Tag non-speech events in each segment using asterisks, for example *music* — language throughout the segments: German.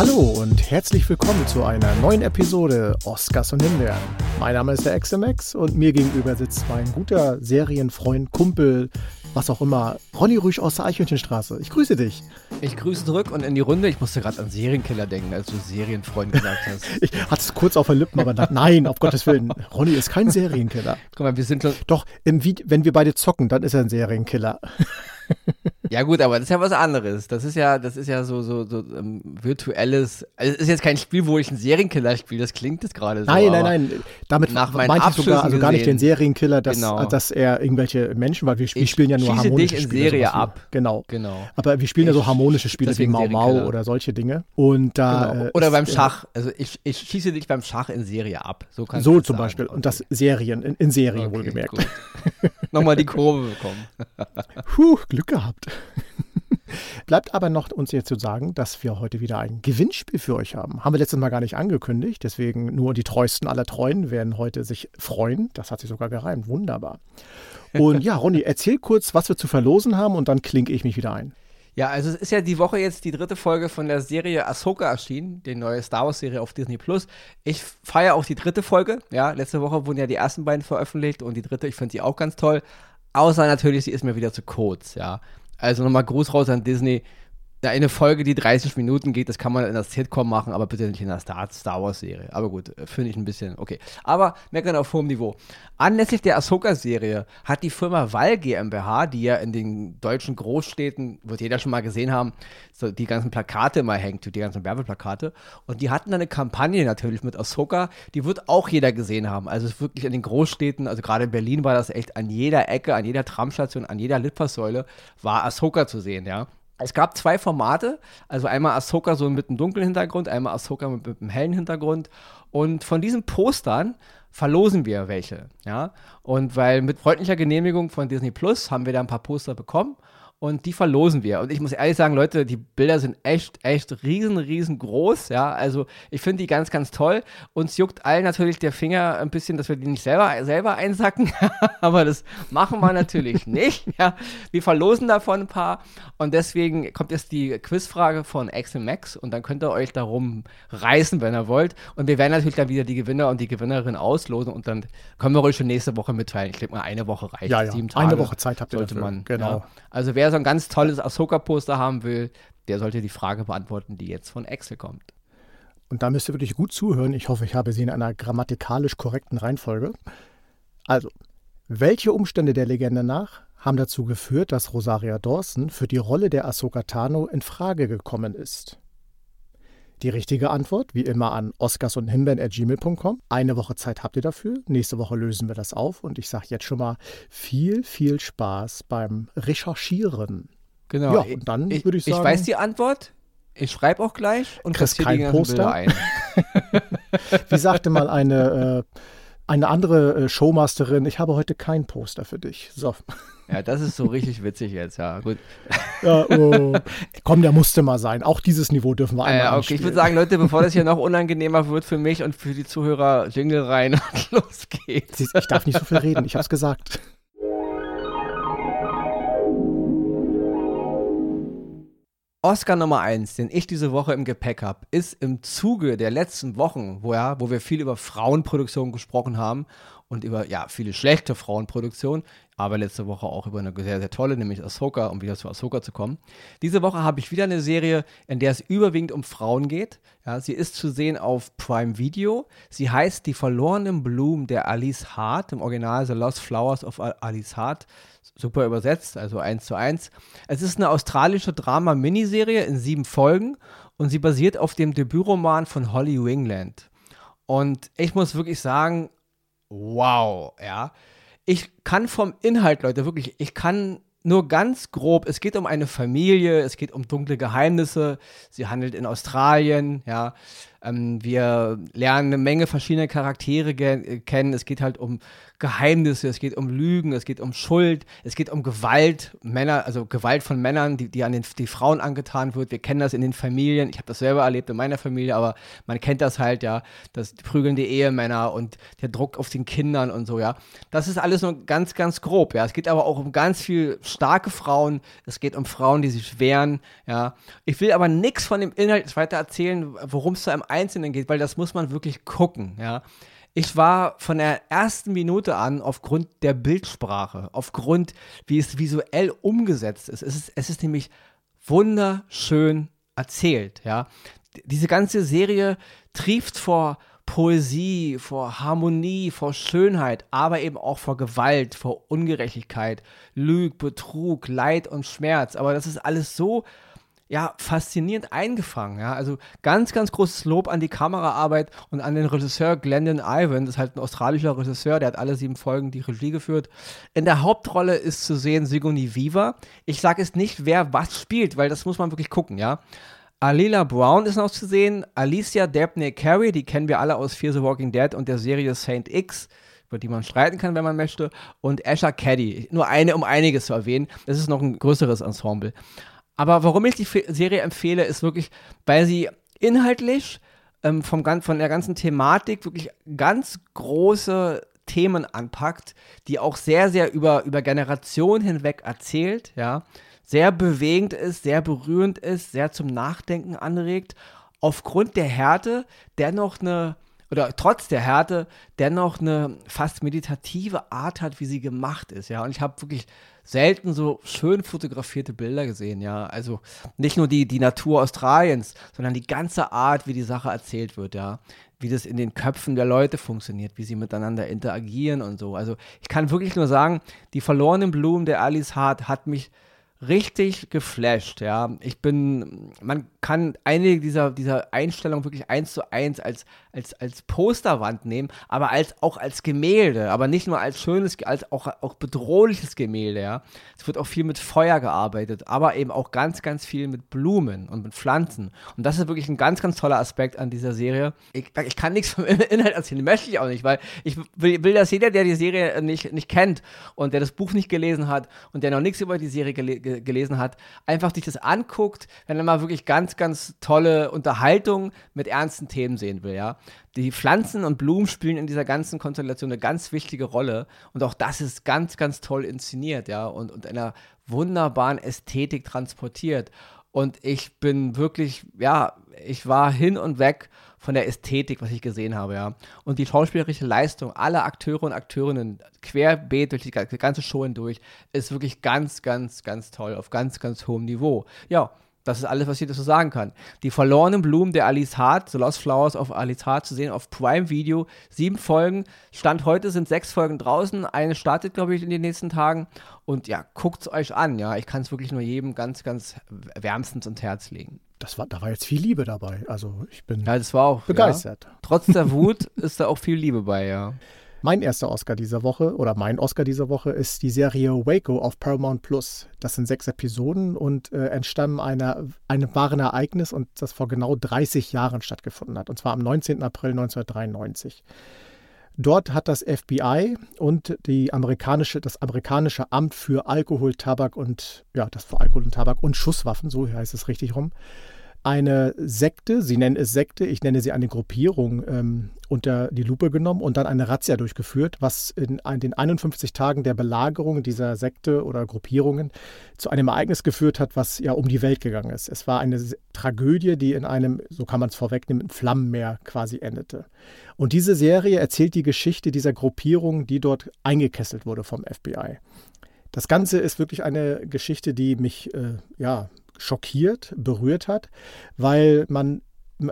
Hallo und herzlich willkommen zu einer neuen Episode Oscars und Himbeeren. Mein Name ist der XMX und mir gegenüber sitzt mein guter Serienfreund, Kumpel, was auch immer, Ronny Rüsch aus der Eichhörnchenstraße. Ich grüße dich. Ich grüße zurück und in die Runde. Ich musste gerade an Serienkiller denken, als du Serienfreund gesagt hast. *laughs* ich hatte es kurz auf den Lippen, aber dachte, nein, auf Gottes Willen. Ronny ist kein Serienkiller. Guck mal, wir sind schon. Doch, im, wenn wir beide zocken, dann ist er ein Serienkiller. *laughs* Ja gut, aber das ist ja was anderes. Das ist ja, das ist ja so so, so um, virtuelles. Also es ist jetzt kein Spiel, wo ich einen Serienkiller spiele. Das klingt jetzt gerade so. Nein, nein, nein. Damit nach meinte ich sogar also gar nicht den Serienkiller, dass, genau. dass er irgendwelche Menschen, weil wir, wir spielen ja nur harmonische dich in Spiele. Serie ab. Genau. Genau. Aber wir spielen ich, ja so harmonische Spiele wie Mau Mau oder solche Dinge. Und da genau. oder ist, beim Schach. Also ich, ich schieße dich beim Schach in Serie ab. So, kannst so zum sagen. Beispiel. Und das Serien in, in Serie okay, wohlgemerkt. Nochmal die Kurve bekommen. *laughs* Puh, Glück gehabt. *laughs* Bleibt aber noch uns jetzt zu sagen, dass wir heute wieder ein Gewinnspiel für euch haben. Haben wir letztes Mal gar nicht angekündigt, deswegen nur die treuesten aller Treuen werden heute sich freuen. Das hat sich sogar gereimt. Wunderbar. Und *laughs* ja, Ronny, erzähl kurz, was wir zu verlosen haben und dann klinke ich mich wieder ein. Ja, also es ist ja die Woche jetzt die dritte Folge von der Serie Ahsoka erschienen, die neue Star Wars Serie auf Disney Plus. Ich feiere auch die dritte Folge. Ja, letzte Woche wurden ja die ersten beiden veröffentlicht und die dritte, ich finde sie auch ganz toll. Außer natürlich, sie ist mir wieder zu kurz, ja. Also nochmal Gruß raus an Disney eine Folge, die 30 Minuten geht, das kann man in der Sitcom machen, aber bitte nicht in der Star, Star Wars-Serie. Aber gut, äh, finde ich ein bisschen okay. Aber meckern auf hohem Niveau. Anlässlich der Ahsoka-Serie hat die Firma Val GmbH, die ja in den deutschen Großstädten, wird jeder schon mal gesehen haben, so die ganzen Plakate mal hängt, die ganzen Werbeplakate. Und die hatten eine Kampagne natürlich mit Ahsoka, die wird auch jeder gesehen haben. Also wirklich in den Großstädten, also gerade in Berlin war das echt an jeder Ecke, an jeder Tramstation, an jeder Litfaßsäule war Ahsoka zu sehen, ja. Es gab zwei Formate, also einmal Ahsoka so mit einem dunklen Hintergrund, einmal Ahsoka mit, mit einem hellen Hintergrund. Und von diesen Postern verlosen wir welche, ja. Und weil mit freundlicher Genehmigung von Disney Plus haben wir da ein paar Poster bekommen und die verlosen wir. Und ich muss ehrlich sagen, Leute, die Bilder sind echt, echt riesen, riesengroß. Ja, also ich finde die ganz, ganz toll. Uns juckt allen natürlich der Finger ein bisschen, dass wir die nicht selber, selber einsacken. *laughs* Aber das machen wir natürlich *laughs* nicht. Ja, wir verlosen davon ein paar. Und deswegen kommt jetzt die Quizfrage von Axel Max und dann könnt ihr euch darum reißen, wenn ihr wollt. Und wir werden natürlich dann wieder die Gewinner und die Gewinnerin auslosen und dann können wir euch schon nächste Woche mitteilen. Ich denke mal, eine Woche reicht. Ja, ja. Sieben Tage eine Woche Zeit habt ihr sollte dafür. man. Genau. Ja. Also wer so ein ganz tolles Ahsoka-Poster haben will, der sollte die Frage beantworten, die jetzt von Excel kommt. Und da müsst ihr wirklich gut zuhören. Ich hoffe, ich habe sie in einer grammatikalisch korrekten Reihenfolge. Also, welche Umstände der Legende nach haben dazu geführt, dass Rosaria Dawson für die Rolle der Ahsoka Tano in Frage gekommen ist? Die richtige Antwort, wie immer, an oscars und himbeeren.gmail.com. Eine Woche Zeit habt ihr dafür. Nächste Woche lösen wir das auf. Und ich sage jetzt schon mal viel, viel Spaß beim Recherchieren. Genau. Ja, und dann würde ich sagen. Ich weiß die Antwort. Ich schreibe auch gleich und kriegst kein Poster ein. *laughs* Wie sagte mal eine, äh, eine andere äh, Showmasterin, ich habe heute kein Poster für dich. So. Ja, das ist so richtig witzig jetzt, ja, gut. *laughs* Ja, oh. Komm, der musste mal sein. Auch dieses Niveau dürfen wir einmal äh, Okay, ich würde sagen, Leute, bevor das hier *laughs* noch unangenehmer wird für mich und für die Zuhörer, Jingle rein und *laughs* los geht's. Ich darf nicht so viel reden, ich hab's gesagt. Oscar Nummer 1, den ich diese Woche im Gepäck habe, ist im Zuge der letzten Wochen, wo, ja, wo wir viel über Frauenproduktion gesprochen haben und über ja, viele schlechte Frauenproduktionen, aber letzte Woche auch über eine sehr, sehr tolle, nämlich Ahsoka, um wieder zu Ahsoka zu kommen. Diese Woche habe ich wieder eine Serie, in der es überwiegend um Frauen geht. Ja, sie ist zu sehen auf Prime Video. Sie heißt Die verlorenen Blumen der Alice Hart, im Original The Lost Flowers of Alice Hart super übersetzt, also eins zu eins. Es ist eine australische Drama-Miniserie in sieben Folgen und sie basiert auf dem Debütroman von Holly Wingland. Und ich muss wirklich sagen, wow, ja. Ich kann vom Inhalt, Leute, wirklich, ich kann nur ganz grob, es geht um eine Familie, es geht um dunkle Geheimnisse, sie handelt in Australien, ja. Ähm, wir lernen eine Menge verschiedene Charaktere kennen. Es geht halt um Geheimnisse, es geht um Lügen, es geht um Schuld, es geht um Gewalt, Männer, also Gewalt von Männern, die, die an den die Frauen angetan wird. Wir kennen das in den Familien. Ich habe das selber erlebt in meiner Familie, aber man kennt das halt, ja, das prügelnde Ehemänner und der Druck auf den Kindern und so, ja. Das ist alles nur ganz, ganz grob, ja. Es geht aber auch um ganz viel starke Frauen. Es geht um Frauen, die sich wehren, ja. Ich will aber nichts von dem Inhalt weiter erzählen, worum es da im Einzelnen geht, weil das muss man wirklich gucken, ja. Ich war von der ersten Minute an aufgrund der Bildsprache, aufgrund, wie es visuell umgesetzt ist. Es ist, es ist nämlich wunderschön erzählt, ja. Diese ganze Serie trieft vor Poesie, vor Harmonie, vor Schönheit, aber eben auch vor Gewalt, vor Ungerechtigkeit, Lüg, Betrug, Leid und Schmerz. Aber das ist alles so ja, faszinierend eingefangen. Ja? Also ganz, ganz großes Lob an die Kameraarbeit und an den Regisseur Glendon Ivan. Das ist halt ein australischer Regisseur, der hat alle sieben Folgen die Regie geführt. In der Hauptrolle ist zu sehen Sigourney Weaver. Ich sage es nicht, wer was spielt, weil das muss man wirklich gucken, ja. Alila Brown ist noch zu sehen, Alicia Dabney Carey, die kennen wir alle aus Fear the Walking Dead und der Serie Saint X über die man streiten kann, wenn man möchte, und Asher Caddy. Nur eine, um einiges zu erwähnen. Das ist noch ein größeres Ensemble. Aber warum ich die Serie empfehle, ist wirklich, weil sie inhaltlich ähm, vom, von der ganzen Thematik wirklich ganz große Themen anpackt, die auch sehr, sehr über, über Generationen hinweg erzählt, ja. Sehr bewegend ist, sehr berührend ist, sehr zum Nachdenken anregt. Aufgrund der Härte dennoch eine, oder trotz der Härte, dennoch eine fast meditative Art hat, wie sie gemacht ist, ja. Und ich habe wirklich selten so schön fotografierte Bilder gesehen, ja. Also nicht nur die, die Natur Australiens, sondern die ganze Art, wie die Sache erzählt wird, ja. Wie das in den Köpfen der Leute funktioniert, wie sie miteinander interagieren und so. Also ich kann wirklich nur sagen, die verlorenen Blumen der Alice Hart hat mich richtig geflasht, ja. Ich bin, man kann einige dieser, dieser Einstellungen wirklich eins zu eins als, als, als Posterwand nehmen, aber als, auch als Gemälde, aber nicht nur als schönes, als auch, auch bedrohliches Gemälde, ja. Es wird auch viel mit Feuer gearbeitet, aber eben auch ganz, ganz viel mit Blumen und mit Pflanzen. Und das ist wirklich ein ganz, ganz toller Aspekt an dieser Serie. Ich, ich kann nichts vom *laughs* Inhalt erzählen, möchte ich auch nicht, weil ich will, will, dass jeder, der die Serie nicht, nicht kennt und der das Buch nicht gelesen hat und der noch nichts über die Serie gele gelesen hat, einfach sich das anguckt, wenn er mal wirklich ganz, ganz tolle Unterhaltung mit ernsten Themen sehen will, ja. Die Pflanzen und Blumen spielen in dieser ganzen Konstellation eine ganz wichtige Rolle und auch das ist ganz, ganz toll inszeniert, ja, und, und einer wunderbaren Ästhetik transportiert. Und ich bin wirklich, ja, ich war hin und weg von der Ästhetik, was ich gesehen habe, ja. Und die schauspielerische Leistung aller Akteure und Akteurinnen querbeet durch die ganze Show hindurch ist wirklich ganz, ganz, ganz toll, auf ganz, ganz hohem Niveau. Ja, das ist alles, was ich dazu sagen kann. Die verlorenen Blumen der Alice Hart, The Lost Flowers auf Alice Hart zu sehen auf Prime Video. Sieben Folgen. Stand heute sind sechs Folgen draußen. Eine startet, glaube ich, in den nächsten Tagen. Und ja, guckt es euch an. Ja, ich kann es wirklich nur jedem ganz, ganz wärmstens ins Herz legen das war, da war jetzt viel Liebe dabei. Also ich bin ja, das war auch, begeistert. Ja. Trotz der *laughs* Wut ist da auch viel Liebe bei, ja. Mein erster Oscar dieser Woche oder mein Oscar dieser Woche ist die Serie Waco auf Paramount Plus. Das sind sechs Episoden und äh, entstammen einer, einem wahren Ereignis und das vor genau 30 Jahren stattgefunden hat. Und zwar am 19. April 1993. Dort hat das FBI und die amerikanische, das amerikanische Amt für Alkohol, Tabak und ja, das für Alkohol und Tabak und Schusswaffen, so heißt es richtig rum, eine Sekte, sie nennen es Sekte, ich nenne sie eine Gruppierung, ähm, unter die Lupe genommen und dann eine Razzia durchgeführt, was in den 51 Tagen der Belagerung dieser Sekte oder Gruppierungen zu einem Ereignis geführt hat, was ja um die Welt gegangen ist. Es war eine Tragödie, die in einem, so kann man es vorwegnehmen, Flammenmeer quasi endete. Und diese Serie erzählt die Geschichte dieser Gruppierung, die dort eingekesselt wurde vom FBI. Das Ganze ist wirklich eine Geschichte, die mich äh, ja, schockiert, berührt hat, weil man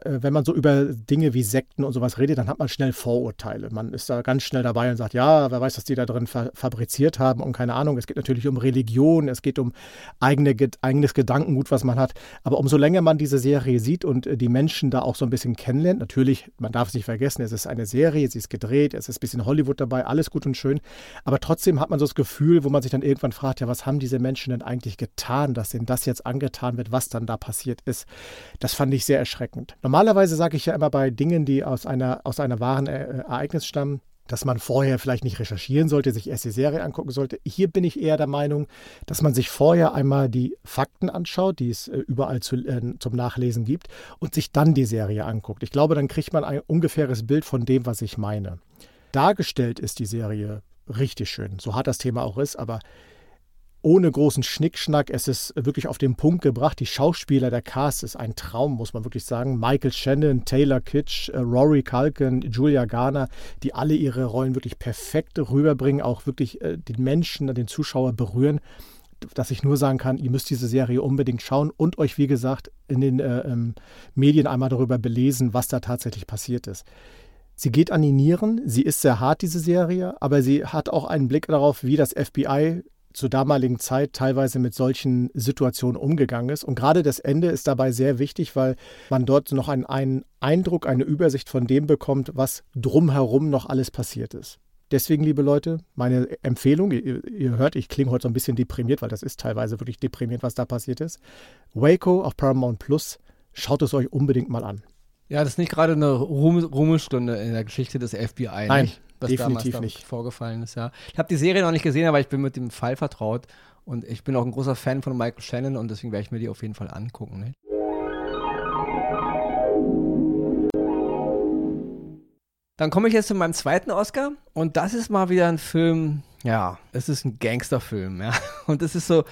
wenn man so über Dinge wie Sekten und sowas redet, dann hat man schnell Vorurteile. Man ist da ganz schnell dabei und sagt, ja, wer weiß, was die da drin fa fabriziert haben und keine Ahnung. Es geht natürlich um Religion, es geht um eigene, eigenes Gedankengut, was man hat. Aber umso länger man diese Serie sieht und äh, die Menschen da auch so ein bisschen kennenlernt, natürlich, man darf es nicht vergessen, es ist eine Serie, sie ist gedreht, es ist ein bisschen Hollywood dabei, alles gut und schön. Aber trotzdem hat man so das Gefühl, wo man sich dann irgendwann fragt, ja, was haben diese Menschen denn eigentlich getan, dass denen das jetzt angetan wird, was dann da passiert ist. Das fand ich sehr erschreckend. Normalerweise sage ich ja immer bei Dingen, die aus einer, aus einer wahren äh, Ereignis stammen, dass man vorher vielleicht nicht recherchieren sollte, sich erst die Serie angucken sollte. Hier bin ich eher der Meinung, dass man sich vorher einmal die Fakten anschaut, die es äh, überall zu, äh, zum Nachlesen gibt, und sich dann die Serie anguckt. Ich glaube, dann kriegt man ein ungefähres Bild von dem, was ich meine. Dargestellt ist die Serie richtig schön, so hart das Thema auch ist, aber ohne großen Schnickschnack. Es ist wirklich auf den Punkt gebracht. Die Schauspieler, der Cast ist ein Traum, muss man wirklich sagen. Michael Shannon, Taylor Kitsch, äh, Rory Culkin, Julia Garner, die alle ihre Rollen wirklich perfekt rüberbringen, auch wirklich äh, den Menschen, den Zuschauer berühren. Dass ich nur sagen kann, ihr müsst diese Serie unbedingt schauen und euch, wie gesagt, in den äh, ähm, Medien einmal darüber belesen, was da tatsächlich passiert ist. Sie geht an die Nieren, sie ist sehr hart, diese Serie, aber sie hat auch einen Blick darauf, wie das FBI zur damaligen Zeit teilweise mit solchen Situationen umgegangen ist. Und gerade das Ende ist dabei sehr wichtig, weil man dort noch einen, einen Eindruck, eine Übersicht von dem bekommt, was drumherum noch alles passiert ist. Deswegen, liebe Leute, meine Empfehlung, ihr, ihr, hört, ich klinge heute so ein bisschen deprimiert, weil das ist teilweise wirklich deprimiert, was da passiert ist. Waco auf Paramount Plus, schaut es euch unbedingt mal an. Ja, das ist nicht gerade eine Ruhm Ruhmestunde in der Geschichte des FBI. Nein, nicht? Was Definitiv damals nicht. vorgefallen ist, ja. Ich habe die Serie noch nicht gesehen, aber ich bin mit dem Fall vertraut und ich bin auch ein großer Fan von Michael Shannon und deswegen werde ich mir die auf jeden Fall angucken. Ne? Dann komme ich jetzt zu meinem zweiten Oscar und das ist mal wieder ein Film, ja, es ist ein Gangsterfilm, ja. *laughs* Und es ist so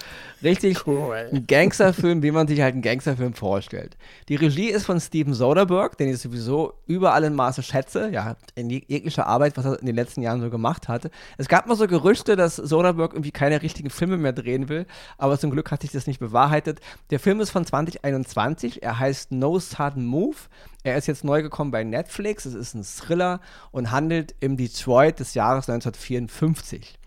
richtig cool. ein Gangsterfilm, wie man sich halt einen Gangsterfilm vorstellt. Die Regie ist von Steven Soderbergh, den ich sowieso überall in Maße schätze, ja, in jeglicher Arbeit, was er in den letzten Jahren so gemacht hatte. Es gab mal so Gerüchte, dass Soderbergh irgendwie keine richtigen Filme mehr drehen will, aber zum Glück hat sich das nicht bewahrheitet. Der Film ist von 2021, er heißt No Sudden Move. Er ist jetzt neu gekommen bei Netflix, es ist ein Thriller und handelt im Detroit des Jahres 1954.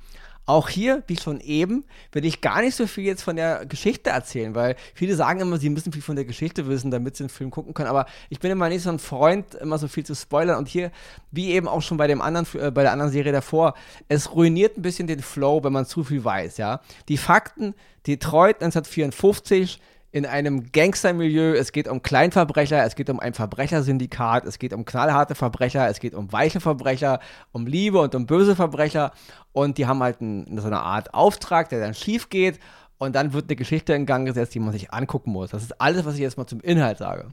Auch hier, wie schon eben, will ich gar nicht so viel jetzt von der Geschichte erzählen, weil viele sagen immer, sie müssen viel von der Geschichte wissen, damit sie den Film gucken können. Aber ich bin immer nicht so ein Freund, immer so viel zu spoilern. Und hier, wie eben auch schon bei dem anderen, äh, bei der anderen Serie davor, es ruiniert ein bisschen den Flow, wenn man zu viel weiß, ja. Die Fakten, Detroit 1954, in einem Gangstermilieu. Es geht um Kleinverbrecher, es geht um ein Verbrechersyndikat, es geht um knallharte Verbrecher, es geht um weiche Verbrecher, um Liebe und um böse Verbrecher. Und die haben halt ein, so eine Art Auftrag, der dann schief geht. Und dann wird eine Geschichte in Gang gesetzt, die man sich angucken muss. Das ist alles, was ich jetzt mal zum Inhalt sage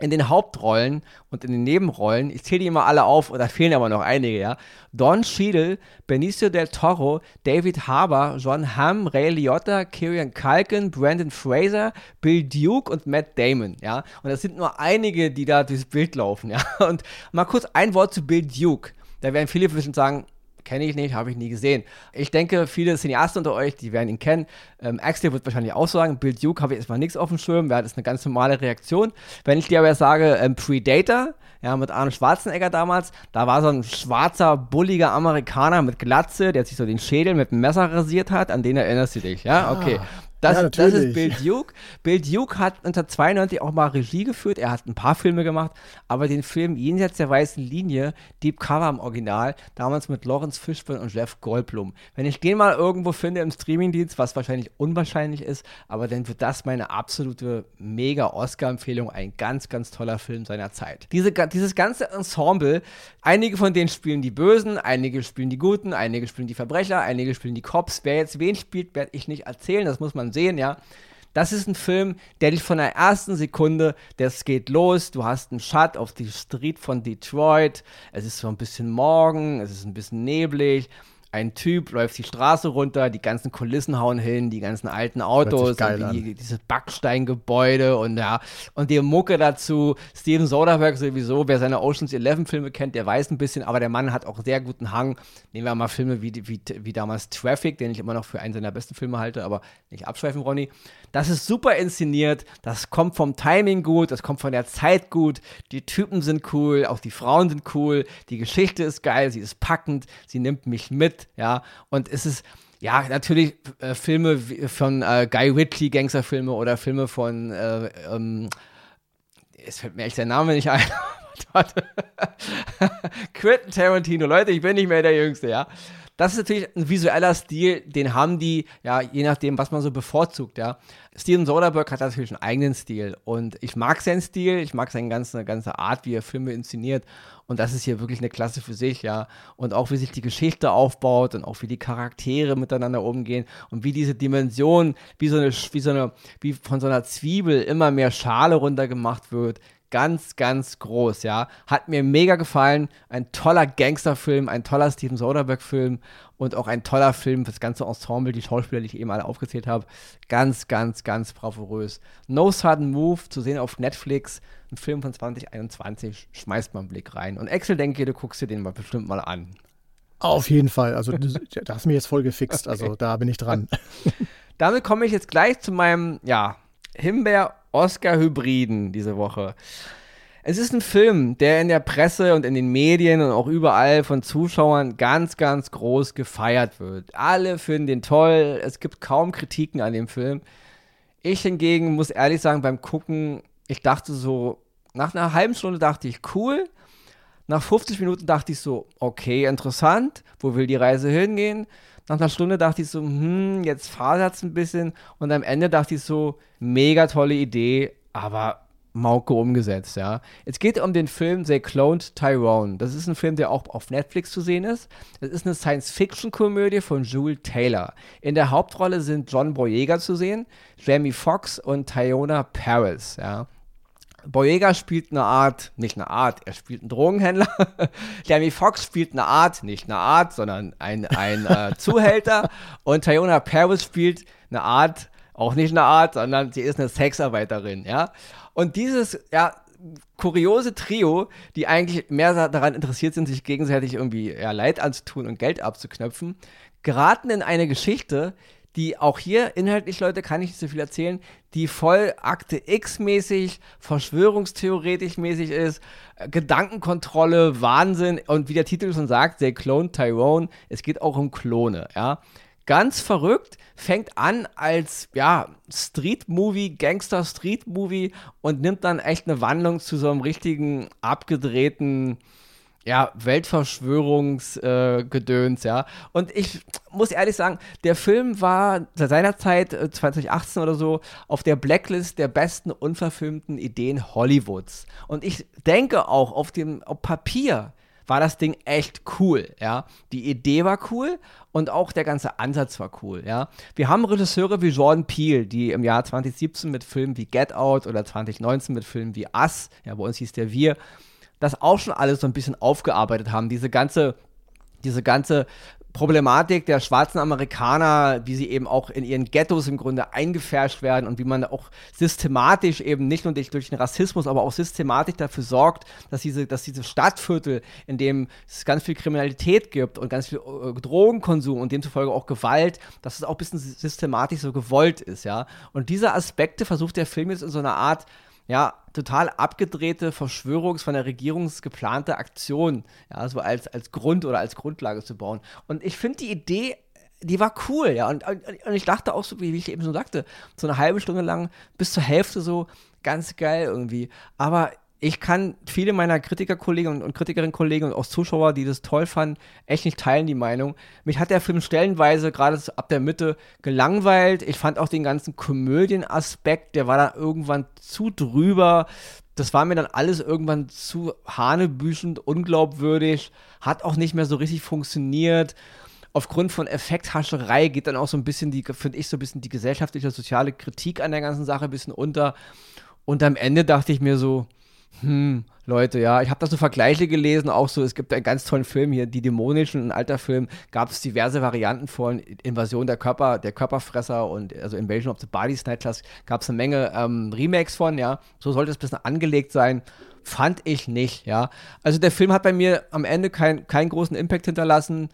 in den Hauptrollen und in den Nebenrollen, ich zähle die immer alle auf, da fehlen aber noch einige, ja. Don Cheadle, Benicio del Toro, David Harbour, John Hamm, Ray Liotta, Kieran Culkin, Brandon Fraser, Bill Duke und Matt Damon, ja. Und das sind nur einige, die da durchs Bild laufen, ja. Und mal kurz ein Wort zu Bill Duke. Da werden viele bestimmt sagen, kenne ich nicht, habe ich nie gesehen. Ich denke, viele Cineasten unter euch, die werden ihn kennen. Ähm, Axel wird wahrscheinlich auch sagen, Bill Duke habe ich erstmal nichts auf dem Schirm, das ist eine ganz normale Reaktion. Wenn ich dir aber sage, ähm, Predator, ja, mit Arnold Schwarzenegger damals, da war so ein schwarzer, bulliger Amerikaner mit Glatze, der sich so den Schädel mit einem Messer rasiert hat, an den erinnerst du dich, ja? Okay. Das, ja, das ist Bill Duke. Bill Duke hat 1992 auch mal Regie geführt. Er hat ein paar Filme gemacht, aber den Film Jenseits der weißen Linie, Deep Cover im Original, damals mit Lawrence Fishburne und Jeff Goldblum. Wenn ich den mal irgendwo finde im Streamingdienst, was wahrscheinlich unwahrscheinlich ist, aber dann wird das meine absolute mega Oscar-Empfehlung. Ein ganz, ganz toller Film seiner Zeit. Diese, dieses ganze Ensemble, einige von denen spielen die Bösen, einige spielen die Guten, einige spielen die Verbrecher, einige spielen die Cops. Wer jetzt wen spielt, werde ich nicht erzählen. Das muss man man sehen, ja. Das ist ein Film, der dich von der ersten Sekunde, das geht los, du hast einen Shot auf die Street von Detroit, es ist so ein bisschen morgen, es ist ein bisschen neblig, ein Typ läuft die Straße runter, die ganzen Kulissen hauen hin, die ganzen alten Autos, die, dieses Backsteingebäude und ja, und die Mucke dazu. Steven Soderbergh sowieso, wer seine Oceans 11 Filme kennt, der weiß ein bisschen, aber der Mann hat auch sehr guten Hang. Nehmen wir mal Filme wie, wie, wie damals Traffic, den ich immer noch für einen seiner besten Filme halte, aber nicht abschweifen, Ronny. Das ist super inszeniert, das kommt vom Timing gut, das kommt von der Zeit gut, die Typen sind cool, auch die Frauen sind cool, die Geschichte ist geil, sie ist packend, sie nimmt mich mit, ja, und es ist, ja, natürlich äh, Filme von äh, Guy Ritchie, Gangsterfilme oder Filme von, äh, ähm, es fällt mir echt der Name nicht ein. *laughs* *laughs* Quentin Tarantino, Leute, ich bin nicht mehr der Jüngste, ja. Das ist natürlich ein visueller Stil, den haben die, ja, je nachdem, was man so bevorzugt, ja. Steven Soderbergh hat natürlich einen eigenen Stil und ich mag seinen Stil, ich mag seine ganze, ganze Art, wie er Filme inszeniert und das ist hier wirklich eine Klasse für sich, ja. Und auch wie sich die Geschichte aufbaut und auch wie die Charaktere miteinander umgehen und wie diese Dimension, wie so eine, wie so eine, wie von so einer Zwiebel immer mehr Schale runtergemacht wird, ganz, ganz groß, ja. Hat mir mega gefallen. Ein toller Gangsterfilm, ein toller Steven Soderbergh-Film und auch ein toller Film für das ganze Ensemble, die Schauspieler, die ich eben alle aufgezählt habe. Ganz, ganz, ganz bravourös. No Sudden Move, zu sehen auf Netflix. Ein Film von 2021. Schmeißt mal einen Blick rein. Und Axel, denke, du guckst dir den mal bestimmt mal an. Auf jeden Fall. Also, da hast du mich jetzt voll gefixt. Okay. Also, da bin ich dran. *laughs* Damit komme ich jetzt gleich zu meinem, ja, Himbeer Oscar-Hybriden diese Woche. Es ist ein Film, der in der Presse und in den Medien und auch überall von Zuschauern ganz, ganz groß gefeiert wird. Alle finden den toll. Es gibt kaum Kritiken an dem Film. Ich hingegen muss ehrlich sagen, beim Gucken, ich dachte so, nach einer halben Stunde dachte ich, cool. Nach 50 Minuten dachte ich so, okay, interessant. Wo will die Reise hingehen? Nach einer Stunde dachte ich so, hm, jetzt fasert es ein bisschen. Und am Ende dachte ich so, mega tolle Idee, aber Mauke umgesetzt, ja. Es geht um den Film They Cloned Tyrone. Das ist ein Film, der auch auf Netflix zu sehen ist. Das ist eine Science-Fiction-Komödie von Jules Taylor. In der Hauptrolle sind John Boyega zu sehen, Jamie Foxx und Tyona Paris, ja. Boyega spielt eine Art, nicht eine Art, er spielt einen Drogenhändler. *laughs* Jamie Foxx spielt eine Art, nicht eine Art, sondern ein, ein äh, *laughs* Zuhälter. Und Tyona Paris spielt eine Art, auch nicht eine Art, sondern sie ist eine Sexarbeiterin, ja. Und dieses, ja, kuriose Trio, die eigentlich mehr daran interessiert sind, sich gegenseitig irgendwie ja, Leid anzutun und Geld abzuknöpfen, geraten in eine Geschichte, die auch hier inhaltlich, Leute, kann ich nicht so viel erzählen, die voll Akte X-mäßig, Verschwörungstheoretisch mäßig ist, äh, Gedankenkontrolle, Wahnsinn und wie der Titel schon sagt, they clone Tyrone, es geht auch um Klone, ja. Ganz verrückt, fängt an als, ja, Street-Movie, Gangster-Street-Movie und nimmt dann echt eine Wandlung zu so einem richtigen, abgedrehten, ja, Weltverschwörungsgedöns, äh, ja. Und ich muss ehrlich sagen, der Film war seinerzeit, äh, 2018 oder so, auf der Blacklist der besten unverfilmten Ideen Hollywoods. Und ich denke auch, auf dem auf Papier war das Ding echt cool, ja. Die Idee war cool und auch der ganze Ansatz war cool, ja. Wir haben Regisseure wie Jordan Peele, die im Jahr 2017 mit Filmen wie Get Out oder 2019 mit Filmen wie Us, ja, bei uns hieß der Wir, das auch schon alles so ein bisschen aufgearbeitet haben. Diese ganze, diese ganze Problematik der schwarzen Amerikaner, wie sie eben auch in ihren Ghettos im Grunde eingefärscht werden und wie man auch systematisch eben nicht nur durch, den Rassismus, aber auch systematisch dafür sorgt, dass diese, dass diese Stadtviertel, in dem es ganz viel Kriminalität gibt und ganz viel äh, Drogenkonsum und demzufolge auch Gewalt, dass es auch ein bisschen systematisch so gewollt ist, ja. Und diese Aspekte versucht der Film jetzt in so einer Art ja, total abgedrehte Verschwörungs- von der Regierung geplante Aktion, ja, so als, als Grund oder als Grundlage zu bauen. Und ich finde die Idee, die war cool, ja. Und, und ich dachte auch so, wie ich eben schon sagte, so eine halbe Stunde lang bis zur Hälfte so ganz geil irgendwie. Aber ich kann viele meiner Kritikerkollegen und, Kritikerinnen-Kollegen und auch Zuschauer, die das toll fanden, echt nicht teilen, die Meinung. Mich hat der Film stellenweise gerade ab der Mitte gelangweilt. Ich fand auch den ganzen Komödienaspekt, der war dann irgendwann zu drüber. Das war mir dann alles irgendwann zu hanebüchend, unglaubwürdig, hat auch nicht mehr so richtig funktioniert. Aufgrund von Effekthascherei geht dann auch so ein bisschen die, finde ich, so ein bisschen die gesellschaftliche, soziale Kritik an der ganzen Sache ein bisschen unter. Und am Ende dachte ich mir so, hm, Leute, ja, ich habe da so Vergleiche gelesen, auch so, es gibt einen ganz tollen Film hier, Die Dämonischen, ein alter Film, gab es diverse Varianten von Invasion der Körper, der Körperfresser und also Invasion of the Body Snatchers, gab es eine Menge ähm, Remakes von, ja, so sollte es ein bisschen angelegt sein, fand ich nicht, ja. Also der Film hat bei mir am Ende kein, keinen großen Impact hinterlassen,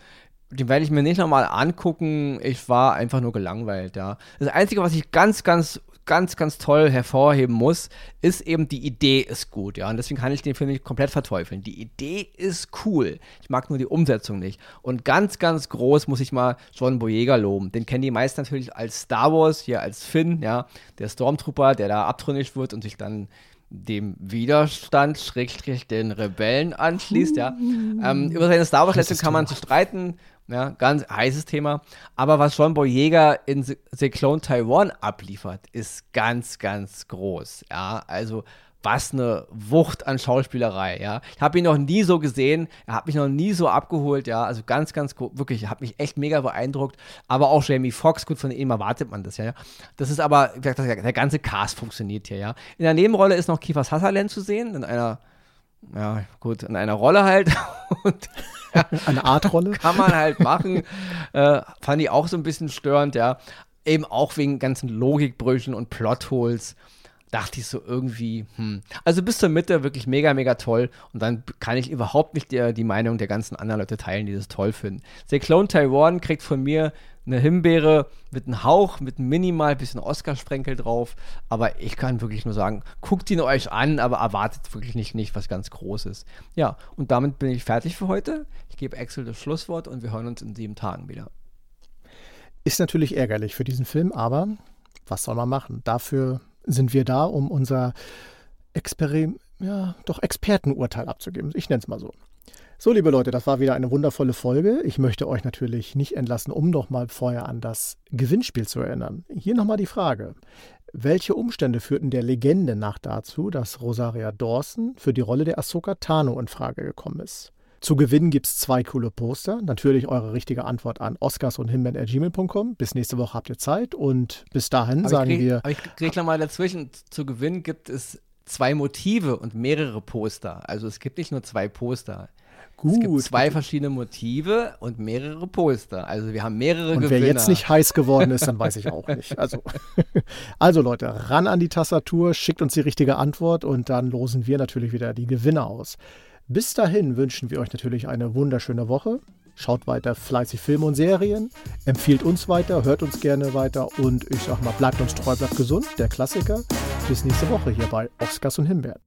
den werde ich mir nicht nochmal angucken. Ich war einfach nur gelangweilt, ja. Das Einzige, was ich ganz, ganz ganz, ganz toll hervorheben muss, ist eben, die Idee ist gut, ja. Und deswegen kann ich den Film nicht komplett verteufeln. Die Idee ist cool. Ich mag nur die Umsetzung nicht. Und ganz, ganz groß muss ich mal John Boyega loben. Den kennen die meisten natürlich als Star Wars, hier als Finn, ja. Der Stormtrooper, der da abtrünnig wird und sich dann dem Widerstand, Schrägstrich den Rebellen anschließt, ja. *laughs* Ähm, über seine Star Wars-Leistung kann man zu streiten Ja, ganz heißes Thema. Aber was John Boyega in The Clone Taiwan abliefert, ist ganz, ganz groß. Ja, also was eine Wucht an Schauspielerei, ja. Ich habe ihn noch nie so gesehen, er hat mich noch nie so abgeholt, ja. Also ganz, ganz wirklich, hat mich echt mega beeindruckt. Aber auch Jamie Foxx, gut, von ihm erwartet man das, ja. Das ist aber, der ganze Cast funktioniert hier, ja. In der Nebenrolle ist noch Kiefer Sutherland zu sehen, in einer, ja, gut, in einer Rolle halt. *laughs* Und, ja, *laughs* Eine Art Rolle. *laughs* Kann man halt machen. äh, fand ich auch so ein bisschen störend, ja. Eben auch wegen ganzen Logikbrüchen und Plotholes dachte ich so irgendwie, hm. Also bis zur Mitte wirklich mega, mega toll. Und dann kann ich überhaupt nicht die, die Meinung der ganzen anderen Leute teilen, die das toll finden. The Clone Taiwan kriegt von mir eine Himbeere mit einem Hauch, mit einem minimal bisschen Oscar-Sprenkel drauf. Aber ich kann wirklich nur sagen, guckt ihn euch an, aber erwartet wirklich nicht, nicht was ganz Großes. Ja, und damit bin ich fertig für heute. Ich gebe Axel das Schlusswort und wir hören uns in sieben Tagen wieder. Ist natürlich ärgerlich für diesen Film, aber was soll man machen? Dafür sind wir da, um unser Experim ja, doch Expertenurteil abzugeben. Ich nenne es mal so. So, liebe Leute, das war wieder eine wundervolle Folge. Ich möchte euch natürlich nicht entlassen, um nochmal vorher an das Gewinnspiel zu erinnern. Hier nochmal die Frage. Welche Umstände führten der Legende nach dazu, dass Rosaria Dawson für die Rolle der Ahsoka Tano in Frage gekommen ist? Zu gewinnen gibt es zwei coole Poster. Natürlich eure richtige Antwort an oscars und himben.gmail.com. Bis nächste Woche habt ihr Zeit und bis dahin aber sagen krieg, wir. Aber ich kriege nochmal dazwischen. Zu gewinnen gibt es zwei Motive und mehrere Poster. Also es gibt nicht nur zwei Poster. Gut. Es gibt zwei verschiedene Motive und mehrere Poster. Also wir haben mehrere und Gewinner. wer jetzt nicht heiß geworden ist, dann weiß ich auch nicht. Also, *laughs* also Leute, ran an die Tastatur, schickt uns die richtige Antwort und dann losen wir natürlich wieder die Gewinner aus. Bis dahin wünschen wir euch natürlich eine wunderschöne Woche. Schaut weiter fleißig Filme und Serien, empfiehlt uns weiter, hört uns gerne weiter und ich sag mal, bleibt uns treu, bleibt gesund, der Klassiker. Bis nächste Woche hier bei Oscars und Himbeeren.